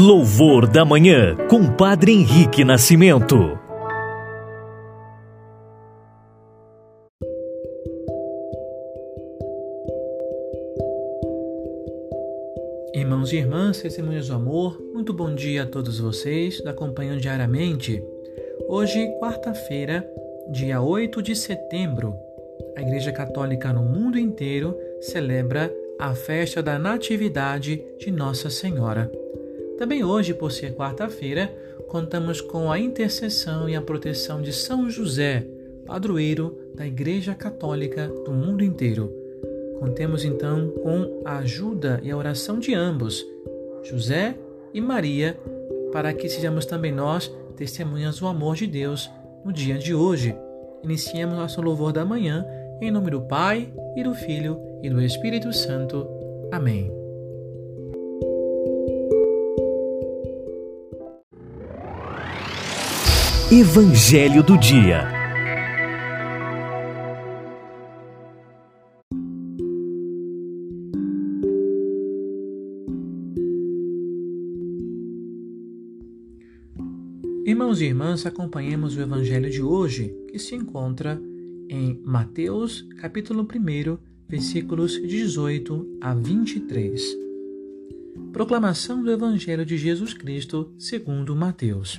Louvor da Manhã, com Padre Henrique Nascimento. Irmãos e irmãs, testemunhas do amor, muito bom dia a todos vocês, que acompanham diariamente. Hoje, quarta-feira, dia 8 de setembro, a Igreja Católica no mundo inteiro celebra a festa da Natividade de Nossa Senhora. Também hoje, por ser quarta-feira, contamos com a intercessão e a proteção de São José, padroeiro da Igreja Católica do mundo inteiro. Contemos então com a ajuda e a oração de ambos, José e Maria, para que sejamos também nós testemunhas do amor de Deus no dia de hoje. Iniciemos nosso louvor da manhã em nome do Pai e do Filho e do Espírito Santo. Amém. Evangelho do Dia. Irmãos e irmãs, acompanhemos o Evangelho de hoje, que se encontra em Mateus, capítulo 1, versículos 18 a 23. Proclamação do Evangelho de Jesus Cristo segundo Mateus.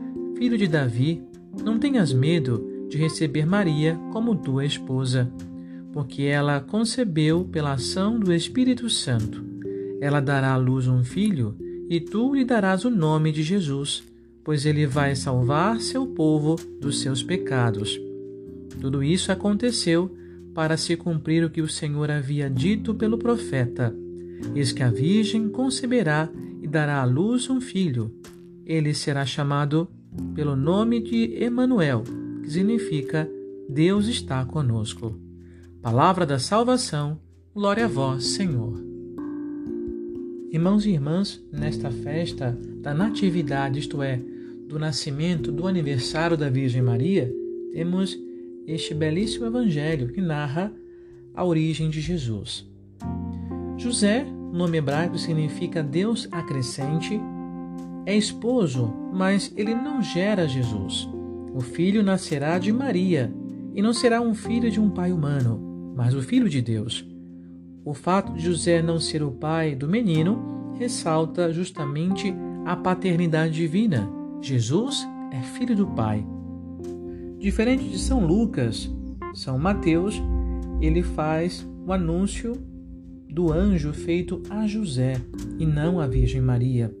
filho de Davi, não tenhas medo de receber Maria como tua esposa, porque ela concebeu pela ação do Espírito Santo. Ela dará à luz um filho, e tu lhe darás o nome de Jesus, pois ele vai salvar seu povo dos seus pecados. Tudo isso aconteceu para se cumprir o que o Senhor havia dito pelo profeta: Eis que a Virgem conceberá e dará à luz um filho. Ele será chamado pelo nome de Emanuel, que significa Deus está conosco. Palavra da salvação, glória a vós, Senhor. Irmãos e irmãs, nesta festa da Natividade, isto é, do nascimento do aniversário da Virgem Maria, temos este belíssimo evangelho que narra a origem de Jesus. José, nome hebraico significa Deus acrescente, é esposo, mas ele não gera Jesus. O filho nascerá de Maria e não será um filho de um pai humano, mas o filho de Deus. O fato de José não ser o pai do menino ressalta justamente a paternidade divina. Jesus é filho do Pai. Diferente de São Lucas, São Mateus, ele faz o anúncio do anjo feito a José e não à Virgem Maria.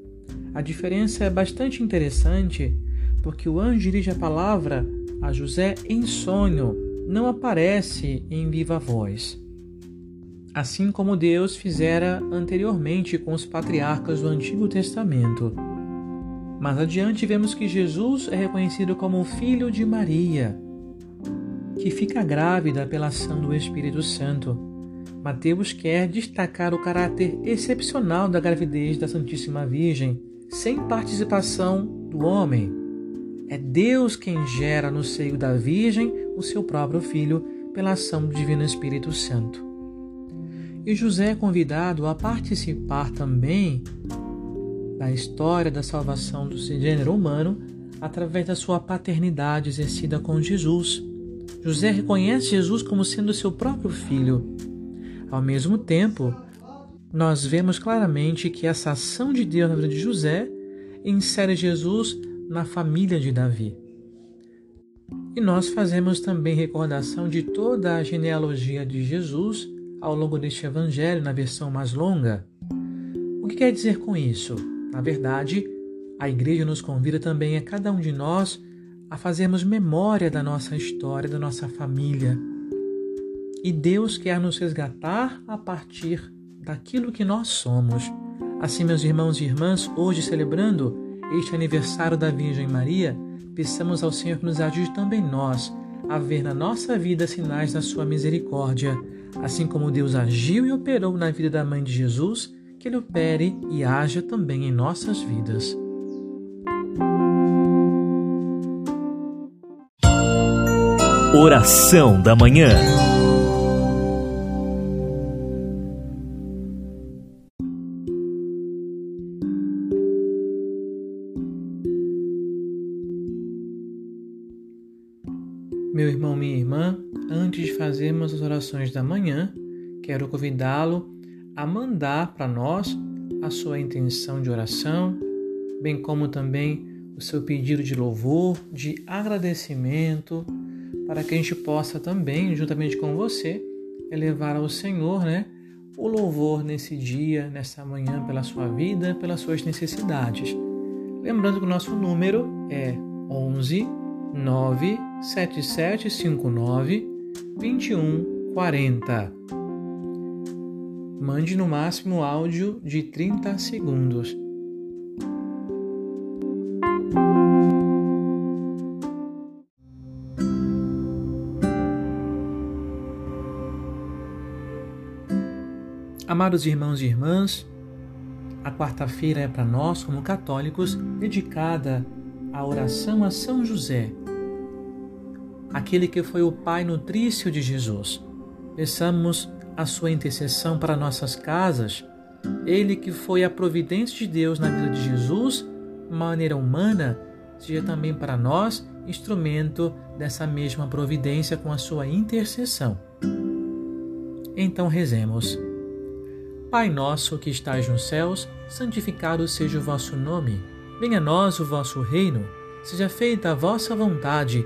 A diferença é bastante interessante porque o anjo dirige a palavra a José em sonho, não aparece em viva voz. Assim como Deus fizera anteriormente com os patriarcas do Antigo Testamento. Mais adiante vemos que Jesus é reconhecido como filho de Maria, que fica grávida pela ação do Espírito Santo. Mateus quer destacar o caráter excepcional da gravidez da Santíssima Virgem sem participação do homem. É Deus quem gera no seio da Virgem o seu próprio Filho pela ação do Divino Espírito Santo. E José é convidado a participar também da história da salvação do gênero humano através da sua paternidade exercida com Jesus. José reconhece Jesus como sendo seu próprio filho. Ao mesmo tempo, nós vemos claramente que essa ação de Deus na vida de José insere Jesus na família de Davi. E nós fazemos também recordação de toda a genealogia de Jesus ao longo deste evangelho, na versão mais longa. O que quer dizer com isso? Na verdade, a igreja nos convida também a cada um de nós a fazermos memória da nossa história, da nossa família. E Deus quer nos resgatar a partir daquilo que nós somos, Assim, meus irmãos e irmãs, hoje celebrando este aniversário da Virgem Maria, peçamos ao Senhor que nos ajude também nós a ver na nossa vida sinais da sua misericórdia, assim como Deus agiu e operou na vida da mãe de Jesus, que ele opere e haja também em nossas vidas. Oração da manhã. Meu irmão, minha irmã, antes de fazermos as orações da manhã, quero convidá-lo a mandar para nós a sua intenção de oração, bem como também o seu pedido de louvor, de agradecimento, para que a gente possa também, juntamente com você, elevar ao Senhor, né, o louvor nesse dia, nessa manhã, pela sua vida, pelas suas necessidades. Lembrando que o nosso número é 11 97759 2140. Mande no máximo áudio de 30 segundos. Amados irmãos e irmãs, a quarta-feira é para nós, como católicos, dedicada à oração a São José, aquele que foi o pai nutrício de Jesus. Peçamos a sua intercessão para nossas casas, ele que foi a providência de Deus na vida de Jesus, maneira humana, seja também para nós instrumento dessa mesma providência com a sua intercessão. Então rezemos. Pai nosso que estais nos céus, santificado seja o vosso nome. Venha a nós o vosso reino. Seja feita a vossa vontade,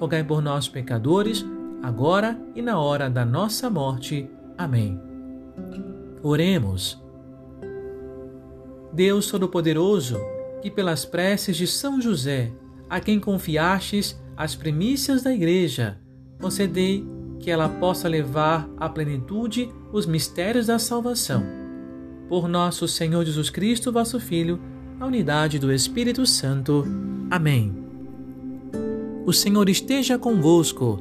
rogai por nós, pecadores, agora e na hora da nossa morte. Amém. Oremos. Deus Todo-Poderoso, que pelas preces de São José, a quem confiastes as primícias da Igreja, concedei que ela possa levar à plenitude os mistérios da salvação por nosso Senhor Jesus Cristo, vosso Filho, a unidade do Espírito Santo. Amém. O Senhor esteja convosco,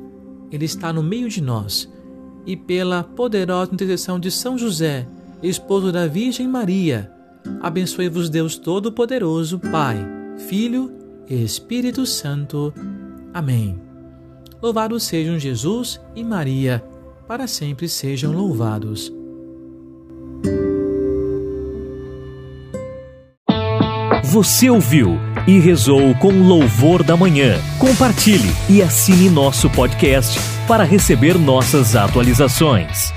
Ele está no meio de nós, e pela poderosa intercessão de São José, esposo da Virgem Maria, abençoe-vos Deus Todo-Poderoso, Pai, Filho e Espírito Santo. Amém. Louvados sejam Jesus e Maria, para sempre sejam louvados. Você ouviu e rezou com louvor da manhã. Compartilhe e assine nosso podcast para receber nossas atualizações.